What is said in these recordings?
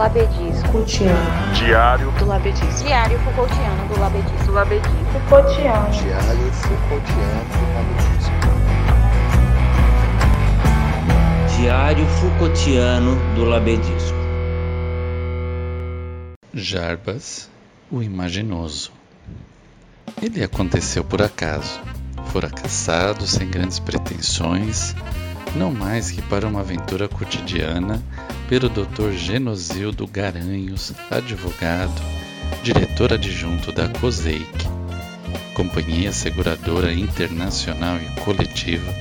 Labedisco. Foucaultiano. Diário do Labedisco. Diário Foucaultiano do Labedisco. Do Labedisco. Foucaultiano. Diário Foucaultiano do Labedisco. Diário Foucaultiano do Labedisco. Jarbas, o imaginoso. Ele aconteceu por acaso. Fora caçado sem grandes pretensões, não mais que para uma aventura cotidiana, pelo Dr. Genosildo Garanhos, advogado, diretor adjunto da COSEIC, Companhia Seguradora Internacional e Coletiva,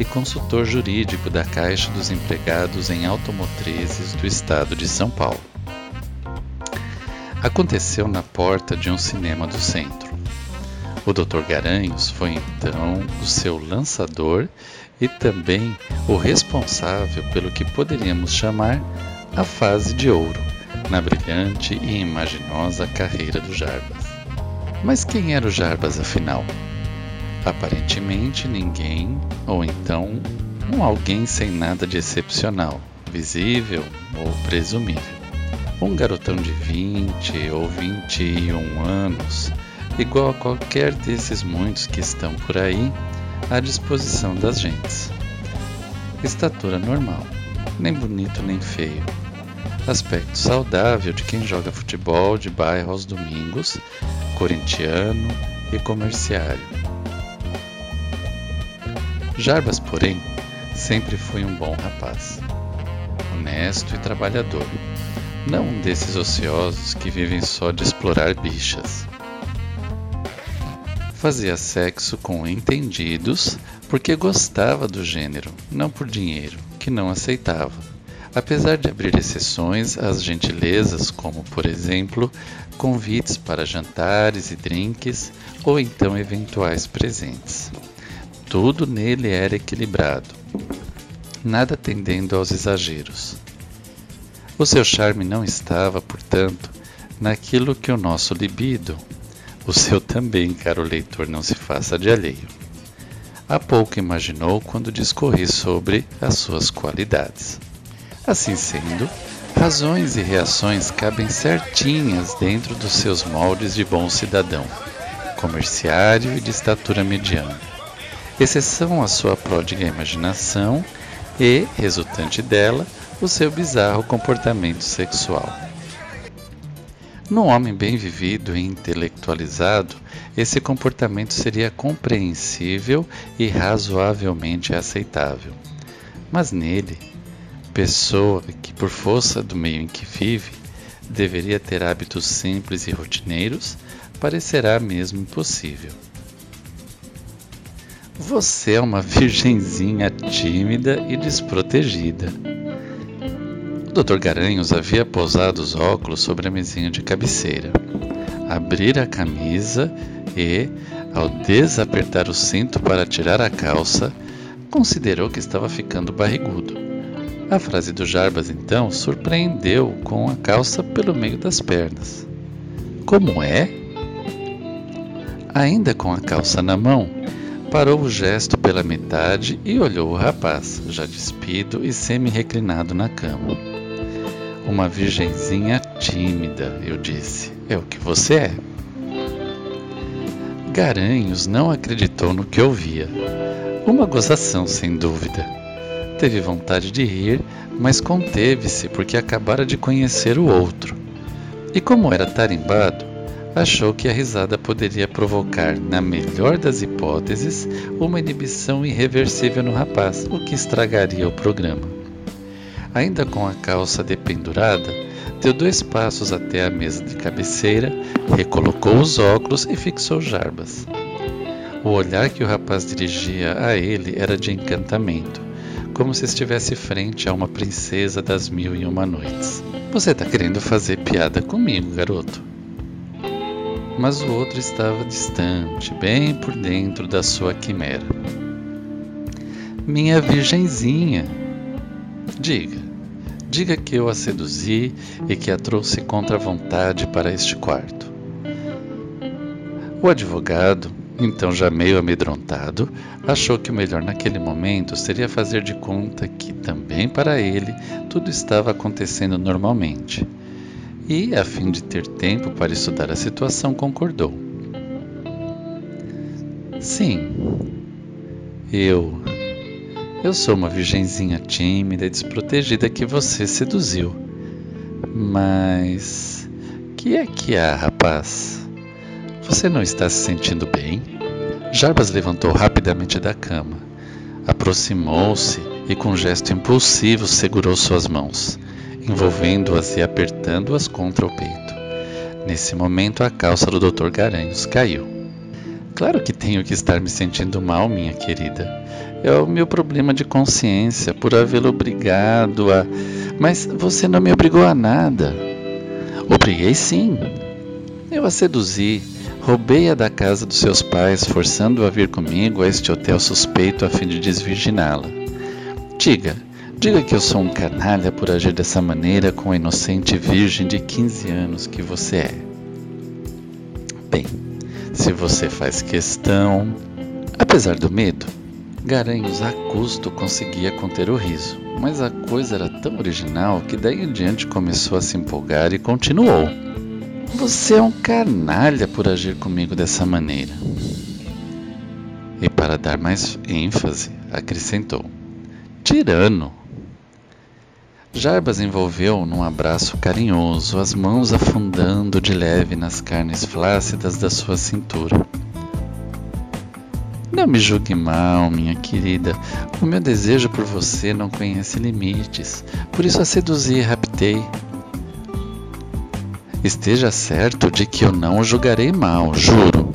e consultor jurídico da Caixa dos Empregados em Automotrizes do Estado de São Paulo. Aconteceu na porta de um cinema do centro. O Dr. Garanhos foi então o seu lançador e também o responsável pelo que poderíamos chamar a fase de ouro na brilhante e imaginosa carreira do Jarbas. Mas quem era o Jarbas afinal? Aparentemente ninguém, ou então um alguém sem nada de excepcional, visível ou presumível. Um garotão de 20 ou 21 anos igual a qualquer desses muitos que estão por aí à disposição das gentes. Estatura normal, nem bonito nem feio. Aspecto saudável de quem joga futebol de bairro aos domingos, corintiano e comerciário. Jarbas, porém, sempre foi um bom rapaz, honesto e trabalhador, não um desses ociosos que vivem só de explorar bichas. Fazia sexo com entendidos porque gostava do gênero, não por dinheiro, que não aceitava. Apesar de abrir exceções às gentilezas, como por exemplo convites para jantares e drinks ou então eventuais presentes. Tudo nele era equilibrado, nada tendendo aos exageros. O seu charme não estava, portanto, naquilo que o nosso libido, o seu também, caro leitor, não se faça de alheio. Há pouco imaginou quando discorri sobre as suas qualidades. Assim sendo, razões e reações cabem certinhas dentro dos seus moldes de bom cidadão, comerciário e de estatura mediana. Exceção a sua pródiga imaginação e, resultante dela, o seu bizarro comportamento sexual. No homem bem vivido e intelectualizado, esse comportamento seria compreensível e razoavelmente aceitável. Mas nele, pessoa que, por força do meio em que vive, deveria ter hábitos simples e rotineiros, parecerá mesmo impossível. Você é uma virgenzinha tímida e desprotegida Dr. Garanhos havia pousado os óculos sobre a mesinha de cabeceira. Abrira a camisa e, ao desapertar o cinto para tirar a calça, considerou que estava ficando barrigudo. A frase do Jarbas então surpreendeu com a calça pelo meio das pernas. Como é? Ainda com a calça na mão, parou o gesto pela metade e olhou o rapaz, já despido e semi-reclinado na cama. Uma virgenzinha tímida, eu disse. É o que você é. Garanhos não acreditou no que ouvia. Uma gozação, sem dúvida. Teve vontade de rir, mas conteve-se porque acabara de conhecer o outro. E como era tarimbado, achou que a risada poderia provocar, na melhor das hipóteses, uma inibição irreversível no rapaz, o que estragaria o programa. Ainda com a calça dependurada, deu dois passos até a mesa de cabeceira, recolocou os óculos e fixou Jarbas. O olhar que o rapaz dirigia a ele era de encantamento, como se estivesse frente a uma princesa das mil e uma noites. Você está querendo fazer piada comigo, garoto? Mas o outro estava distante, bem por dentro da sua quimera. Minha virgenzinha, Diga, diga que eu a seduzi e que a trouxe contra a vontade para este quarto. O advogado, Então, já meio amedrontado, achou que o melhor naquele momento seria fazer de conta que também para ele tudo estava acontecendo normalmente. E, a fim de ter tempo para estudar a situação, concordou. Sim, eu. Eu sou uma virgenzinha tímida e desprotegida que você seduziu. Mas. Que é que há, rapaz? Você não está se sentindo bem? Jarbas levantou rapidamente da cama, aproximou-se e, com um gesto impulsivo, segurou suas mãos, envolvendo-as e apertando-as contra o peito. Nesse momento, a calça do Dr. Garanhos caiu. Claro que tenho que estar me sentindo mal, minha querida. É o meu problema de consciência por havê-lo obrigado a. Mas você não me obrigou a nada. Obriguei sim. Eu a seduzi, roubei-a da casa dos seus pais, forçando-a a vir comigo a este hotel suspeito a fim de desvirginá-la. Diga, diga que eu sou um canalha por agir dessa maneira com a inocente virgem de 15 anos que você é. Bem, se você faz questão. Apesar do medo, Garanhos a custo conseguia conter o riso, mas a coisa era tão original que daí em diante começou a se empolgar e continuou. Você é um canalha por agir comigo dessa maneira. E para dar mais ênfase, acrescentou: Tirano. Jarbas envolveu num abraço carinhoso, as mãos afundando de leve nas carnes flácidas da sua cintura. Não me julgue mal, minha querida. O meu desejo por você não conhece limites. Por isso a seduzi e raptei. Esteja certo de que eu não o julgarei mal, juro.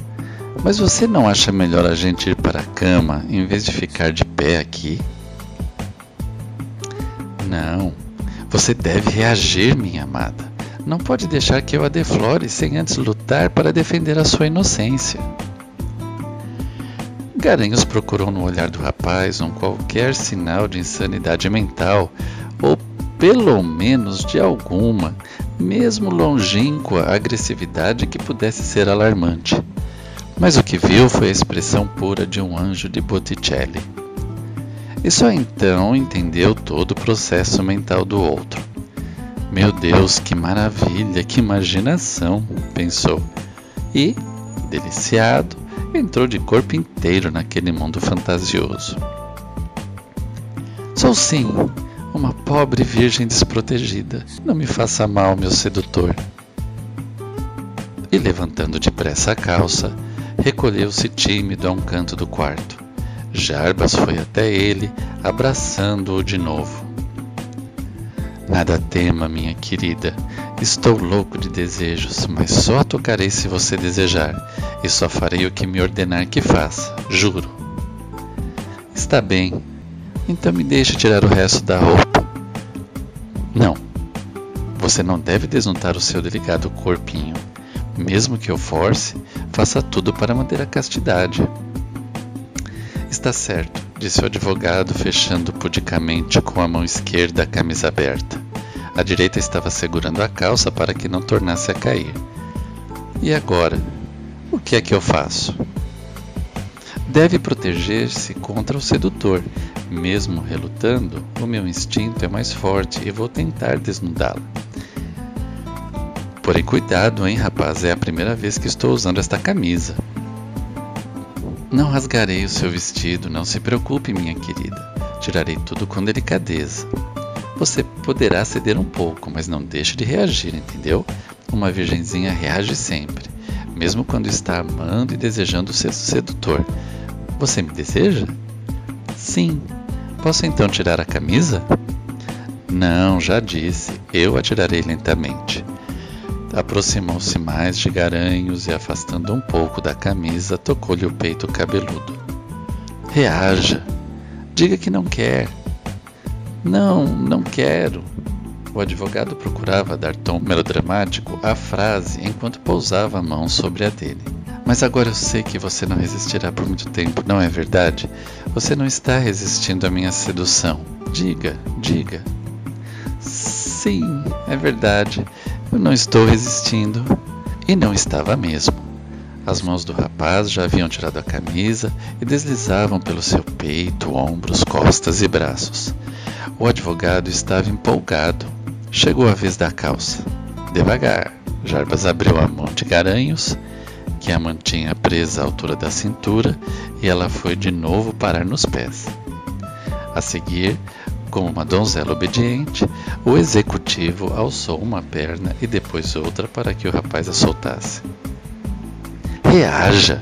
Mas você não acha melhor a gente ir para a cama em vez de ficar de pé aqui? Não, você deve reagir, minha amada. Não pode deixar que eu a deflore sem antes lutar para defender a sua inocência. Garanhos procurou no olhar do rapaz um qualquer sinal de insanidade mental, ou pelo menos de alguma, mesmo longínqua agressividade que pudesse ser alarmante. Mas o que viu foi a expressão pura de um anjo de Botticelli e só então entendeu todo o processo mental do outro. Meu Deus, que maravilha, que imaginação, pensou. E, deliciado, entrou de corpo inteiro naquele mundo fantasioso. Sou sim, uma pobre virgem desprotegida. Não me faça mal, meu sedutor. E levantando depressa a calça, recolheu-se tímido a um canto do quarto. Jarbas foi até ele, abraçando-o de novo. Nada tema, minha querida. Estou louco de desejos, mas só a tocarei se você desejar, e só farei o que me ordenar que faça, juro. Está bem, então me deixe tirar o resto da roupa. Não, você não deve desnudar o seu delicado corpinho. Mesmo que eu force, faça tudo para manter a castidade. Está certo, disse o advogado, fechando pudicamente com a mão esquerda a camisa aberta. A direita estava segurando a calça para que não tornasse a cair. E agora? O que é que eu faço? Deve proteger-se contra o sedutor. Mesmo relutando, o meu instinto é mais forte e vou tentar desnudá-la. Porém, cuidado, hein, rapaz, é a primeira vez que estou usando esta camisa. Não rasgarei o seu vestido, não se preocupe, minha querida. Tirarei tudo com delicadeza. Você poderá ceder um pouco, mas não deixe de reagir, entendeu? Uma virgenzinha reage sempre, mesmo quando está amando e desejando ser sedutor. Você me deseja? Sim. Posso então tirar a camisa? Não, já disse. Eu a tirarei lentamente. Aproximou-se mais de Garanhos e, afastando um pouco da camisa, tocou-lhe o peito cabeludo. Reaja. Diga que não quer. Não, não quero. O advogado procurava dar tom melodramático à frase enquanto pousava a mão sobre a dele. Mas agora eu sei que você não resistirá por muito tempo, não é verdade? Você não está resistindo à minha sedução. Diga, diga. Sim, é verdade. Eu não estou resistindo. E não estava mesmo. As mãos do rapaz já haviam tirado a camisa e deslizavam pelo seu peito, ombros, costas e braços. O advogado estava empolgado. Chegou a vez da calça. Devagar, Jarbas abriu a mão de Garanhos, que a mantinha presa à altura da cintura, e ela foi de novo parar nos pés. A seguir, como uma donzela obediente, o executivo alçou uma perna e depois outra para que o rapaz a soltasse. Reaja!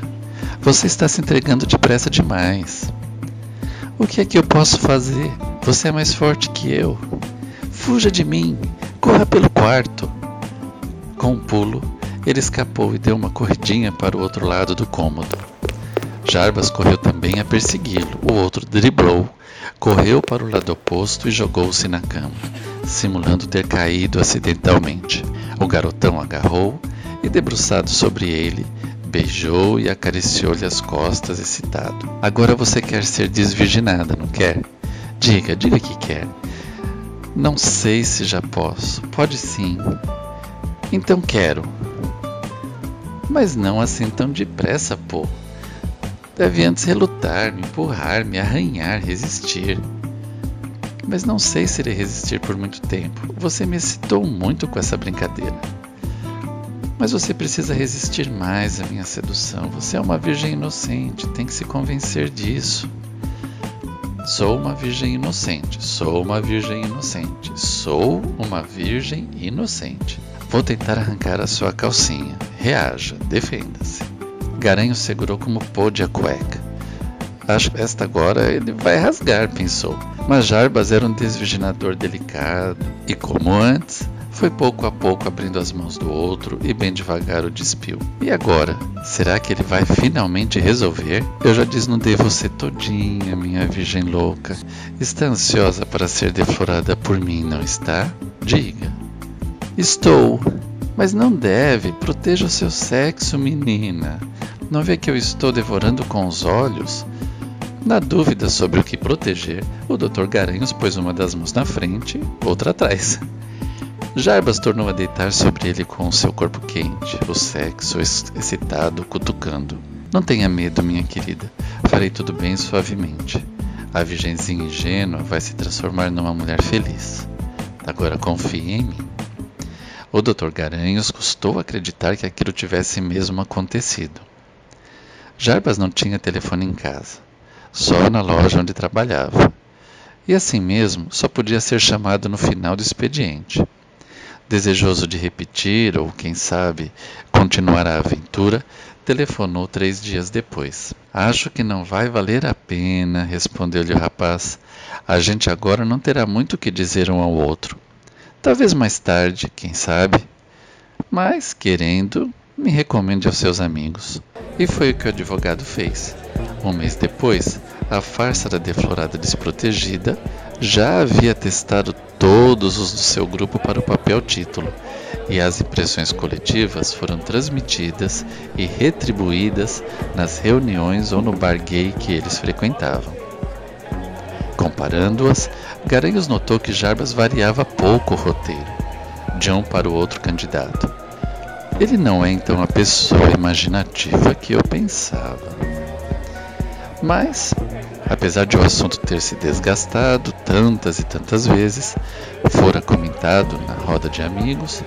Você está se entregando depressa demais. O que é que eu posso fazer? Você é mais forte que eu. Fuja de mim! Corra pelo quarto! Com um pulo, ele escapou e deu uma corridinha para o outro lado do cômodo. Jarbas correu também a persegui-lo. O outro driblou, correu para o lado oposto e jogou-se na cama, simulando ter caído acidentalmente. O garotão agarrou e, debruçado sobre ele, beijou e acariciou-lhe as costas, excitado. Agora você quer ser desvirginada, não quer? Diga, diga que quer. Não sei se já posso. Pode sim. Então quero. Mas não assim tão depressa, pô. Deve antes relutar, me empurrar, me arranhar, resistir. Mas não sei se irei resistir por muito tempo. Você me excitou muito com essa brincadeira. Mas você precisa resistir mais à minha sedução. Você é uma virgem inocente, tem que se convencer disso. Sou uma virgem inocente, sou uma virgem inocente, sou uma virgem inocente. Vou tentar arrancar a sua calcinha. Reaja, defenda-se. Garanho segurou como pôde a cueca. Acho que esta agora ele vai rasgar, pensou. Mas Jarbas era um desvirginador delicado e, como antes, foi pouco a pouco abrindo as mãos do outro e bem devagar o despiu. E agora? Será que ele vai finalmente resolver? Eu já desnudei você todinha, minha virgem louca. Está ansiosa para ser deflorada por mim, não está? Diga. Estou. Mas não deve. Proteja o seu sexo, menina. Não vê que eu estou devorando com os olhos? Na dúvida sobre o que proteger, o Dr. Garanhos pôs uma das mãos na frente, outra atrás. Jarbas tornou a deitar sobre ele com seu corpo quente, o sexo excitado cutucando. Não tenha medo, minha querida. Farei tudo bem suavemente. A virgenzinha ingênua vai se transformar numa mulher feliz. Agora confie em mim. O Dr. Garanhos custou acreditar que aquilo tivesse mesmo acontecido. Jarbas não tinha telefone em casa, só na loja onde trabalhava. E assim mesmo, só podia ser chamado no final do expediente. Desejoso de repetir, ou quem sabe, continuar a aventura, telefonou três dias depois. Acho que não vai valer a pena, respondeu-lhe o rapaz. A gente agora não terá muito o que dizer um ao outro. Talvez mais tarde, quem sabe. Mas, querendo, me recomende aos seus amigos. E foi o que o advogado fez. Um mês depois, a farsa da deflorada desprotegida já havia testado todos os do seu grupo para o papel título, e as impressões coletivas foram transmitidas e retribuídas nas reuniões ou no bar gay que eles frequentavam. Comparando-as, Garanhos notou que Jarbas variava pouco o roteiro, de um para o outro candidato. Ele não é então a pessoa imaginativa que eu pensava. Mas Apesar de o assunto ter se desgastado tantas e tantas vezes, fora comentado na roda de amigos,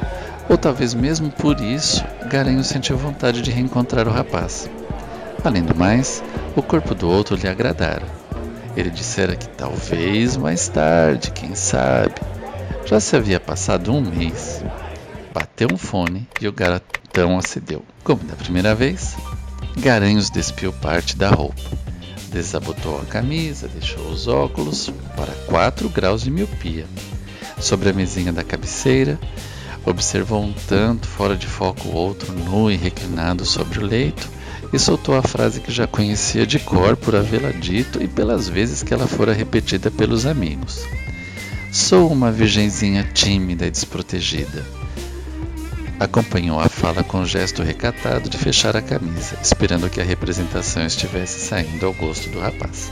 ou talvez mesmo por isso, Garanho sentiu vontade de reencontrar o rapaz. Além do mais, o corpo do outro lhe agradara. Ele dissera que talvez mais tarde, quem sabe. Já se havia passado um mês. Bateu um fone e o garotão acedeu. Como da primeira vez, Garanhos despiu parte da roupa Desabotou a camisa, deixou os óculos para 4 graus de miopia. Sobre a mesinha da cabeceira, observou um tanto fora de foco o outro nu e reclinado sobre o leito e soltou a frase que já conhecia de cor por havê-la dito e pelas vezes que ela fora repetida pelos amigos. Sou uma virgenzinha tímida e desprotegida acompanhou a fala com um gesto recatado de fechar a camisa, esperando que a representação estivesse saindo ao gosto do rapaz.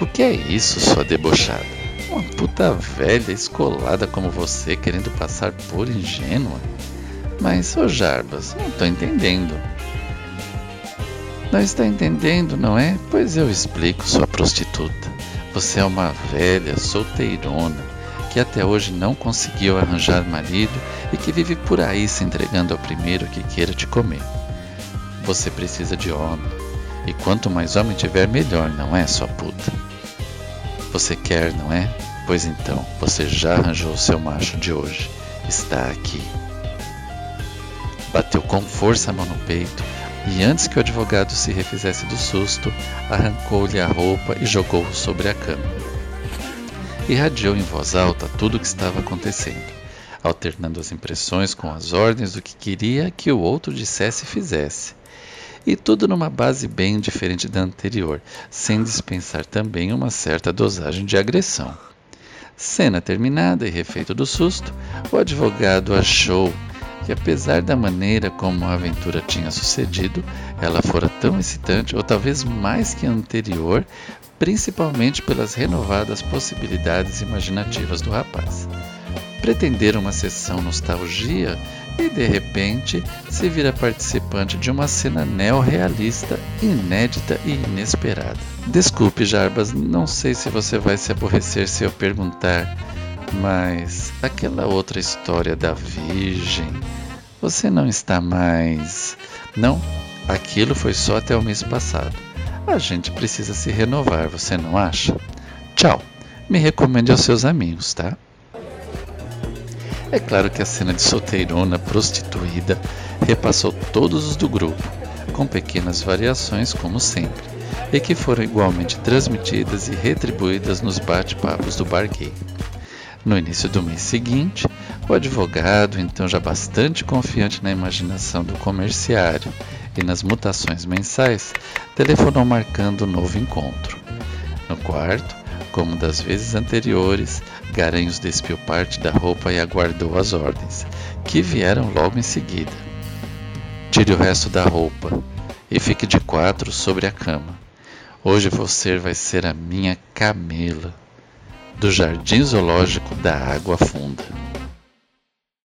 O que é isso, sua debochada? Uma puta velha escolada como você querendo passar por ingênua? Mas, ô Jarbas, não tô entendendo. Não está entendendo, não é? Pois eu explico, sua prostituta. Você é uma velha, solteirona, que até hoje não conseguiu arranjar marido e que vive por aí se entregando ao primeiro que queira te comer. Você precisa de homem, e quanto mais homem tiver, melhor, não é, sua puta? Você quer, não é? Pois então, você já arranjou o seu macho de hoje. Está aqui. Bateu com força a mão no peito e, antes que o advogado se refizesse do susto, arrancou-lhe a roupa e jogou-o sobre a cama. Irradiou em voz alta tudo o que estava acontecendo, alternando as impressões com as ordens do que queria que o outro dissesse e fizesse e tudo numa base bem diferente da anterior, sem dispensar também uma certa dosagem de agressão. Cena terminada e refeito do susto, o advogado achou que, apesar da maneira como a aventura tinha sucedido, ela fora tão excitante, ou talvez mais que a anterior, principalmente pelas renovadas possibilidades imaginativas do rapaz. Pretender uma sessão nostalgia e de repente se vira participante de uma cena neorrealista, inédita e inesperada. Desculpe, Jarbas, não sei se você vai se aborrecer se eu perguntar, mas aquela outra história da Virgem, você não está mais. Não, aquilo foi só até o mês passado. A gente precisa se renovar, você não acha? Tchau. Me recomende aos seus amigos, tá? É claro que a cena de solteirona prostituída repassou todos os do grupo, com pequenas variações como sempre, e que foram igualmente transmitidas e retribuídas nos bate-papos do bar gay. No início do mês seguinte, o advogado, então já bastante confiante na imaginação do comerciário e nas mutações mensais, telefonou marcando um novo encontro. No quarto, como das vezes anteriores, Garanhos despiu parte da roupa e aguardou as ordens, que vieram logo em seguida. Tire o resto da roupa e fique de quatro sobre a cama. Hoje você vai ser a minha Camila, do Jardim Zoológico da Água Funda.